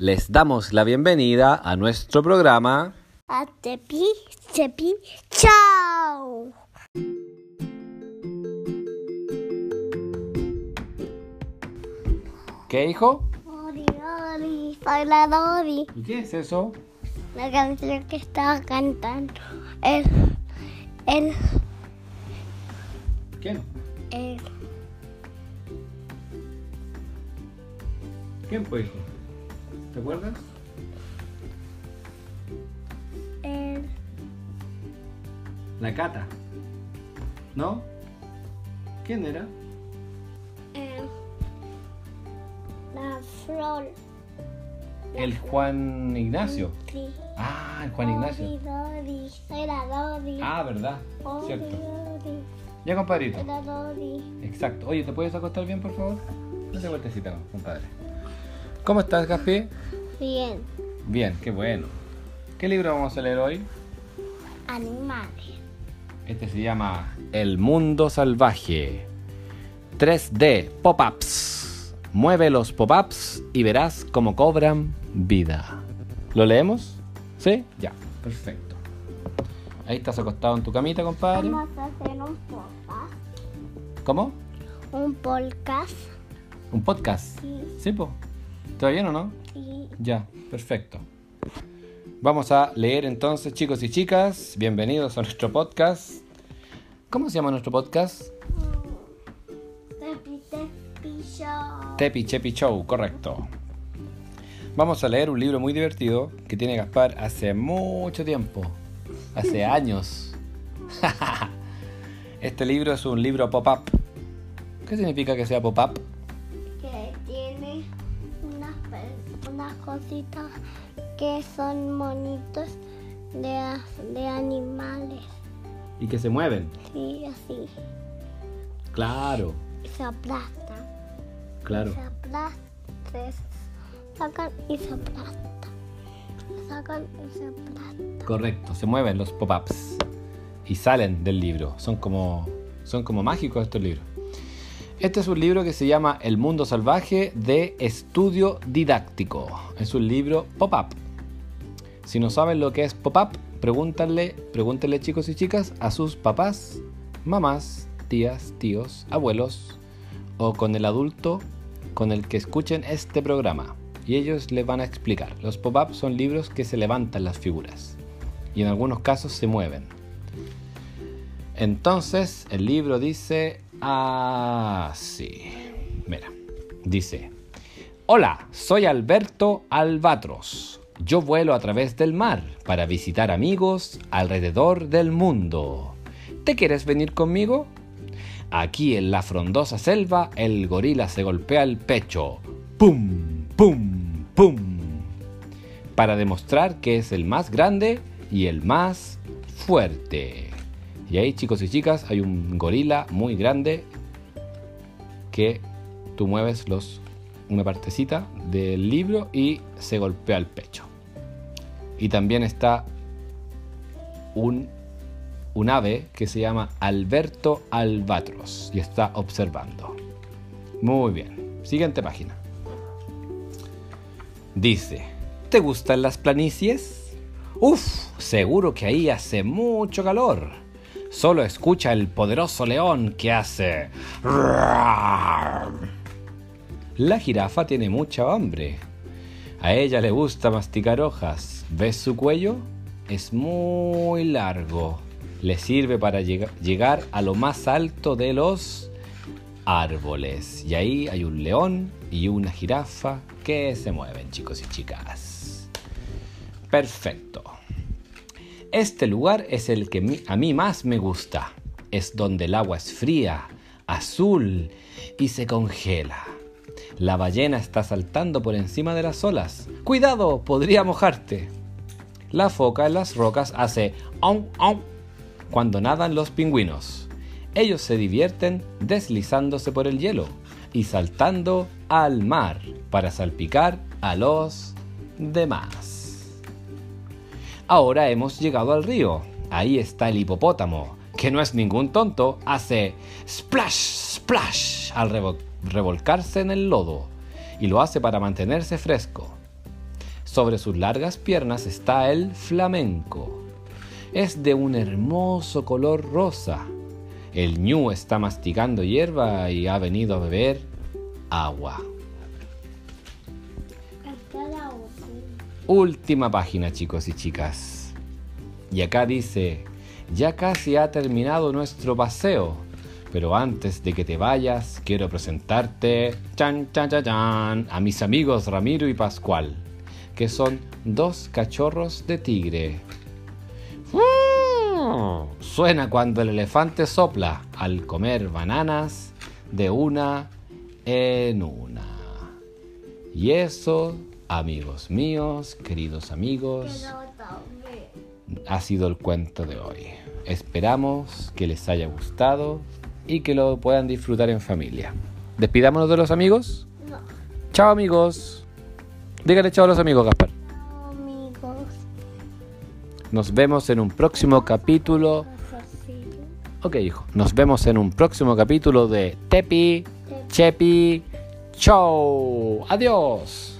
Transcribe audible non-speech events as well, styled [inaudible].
Les damos la bienvenida a nuestro programa. A Tepi, Tepi, chao. ¿Qué, hijo? Ori, ori, soy la Dori. ¿Y qué es eso? La canción que estaba cantando. El, el, ¿Quién? el, ¿Quién fue, hijo? ¿Te acuerdas? el, La Cata. ¿No? ¿Quién era? el, la flor. El Juan Ignacio. Sí. Ah, el Juan Ignacio. La Dori. Ah, verdad. Cierto. Ya, compadrito. la Dori. Exacto. Oye, ¿te puedes acostar bien, por favor? Date vueltecita, compadre. ¿Cómo estás, Gaspi? Bien. Bien, qué bueno. ¿Qué libro vamos a leer hoy? Animales. Este se llama El mundo salvaje. 3D pop-ups. Mueve los pop-ups y verás cómo cobran vida. ¿Lo leemos? ¿Sí? Ya, perfecto. Ahí estás acostado en tu camita, compadre. Vamos a hacer un podcast. ¿Cómo? Un podcast. ¿Un podcast? Sí. ¿Sí, po? ¿Está bien o no? Sí. Ya, perfecto. Vamos a leer entonces, chicos y chicas. Bienvenidos a nuestro podcast. ¿Cómo se llama nuestro podcast? Tepi, tepi, show. Tepi Chepi Show, correcto. Vamos a leer un libro muy divertido que tiene Gaspar hace mucho tiempo, hace [laughs] años. [laughs] este libro es un libro pop-up. ¿Qué significa que sea pop-up? Unas, cositas que son monitos de, de animales. Y que se mueven. Sí, así. Claro, Y se aplastan. claro. Se aplastan. Se sacan y se aplastan. Se sacan y se aplastan. Correcto, se mueven los pop-ups y salen del libro. Son como, son como mágicos estos libros. Este es un libro que se llama El mundo salvaje de estudio didáctico. Es un libro pop-up. Si no saben lo que es pop-up, pregúntenle, pregúntenle chicos y chicas a sus papás, mamás, tías, tíos, abuelos o con el adulto con el que escuchen este programa. Y ellos les van a explicar. Los pop-up son libros que se levantan las figuras y en algunos casos se mueven. Entonces el libro dice así. Mira, dice, Hola, soy Alberto Albatros. Yo vuelo a través del mar para visitar amigos alrededor del mundo. ¿Te quieres venir conmigo? Aquí en la frondosa selva el gorila se golpea el pecho. ¡Pum! ¡Pum! ¡Pum! Para demostrar que es el más grande y el más fuerte. Y ahí chicos y chicas hay un gorila muy grande que tú mueves los, una partecita del libro y se golpea el pecho. Y también está un, un ave que se llama Alberto Albatros y está observando. Muy bien. Siguiente página. Dice, ¿te gustan las planicies? Uf, seguro que ahí hace mucho calor. Solo escucha el poderoso león que hace... La jirafa tiene mucha hambre. A ella le gusta masticar hojas. ¿Ves su cuello? Es muy largo. Le sirve para llega- llegar a lo más alto de los árboles. Y ahí hay un león y una jirafa que se mueven, chicos y chicas. Perfecto. Este lugar es el que a mí más me gusta. Es donde el agua es fría, azul y se congela. La ballena está saltando por encima de las olas. ¡Cuidado! Podría mojarte. La foca en las rocas hace ¡aum, aum! cuando nadan los pingüinos. Ellos se divierten deslizándose por el hielo y saltando al mar para salpicar a los demás. Ahora hemos llegado al río. Ahí está el hipopótamo, que no es ningún tonto, hace splash, splash al revo- revolcarse en el lodo y lo hace para mantenerse fresco. Sobre sus largas piernas está el flamenco. Es de un hermoso color rosa. El ñu está masticando hierba y ha venido a beber agua. Última. Página, chicos y chicas. Y acá dice, ya casi ha terminado nuestro paseo, pero antes de que te vayas, quiero presentarte chan, chan, chan, a mis amigos Ramiro y Pascual, que son dos cachorros de tigre. Mm, Suena cuando el elefante sopla al comer bananas de una en una. Y eso, amigos míos, queridos amigos, ha sido el cuento de hoy. Esperamos que les haya gustado y que lo puedan disfrutar en familia. Despidámonos de los amigos. No. Chao amigos. Dígale chao a los amigos, Gaspar. Amigos. Nos vemos en un próximo capítulo. Ok, hijo. Nos vemos en un próximo capítulo de Tepi, Chepi, Chau. Adiós.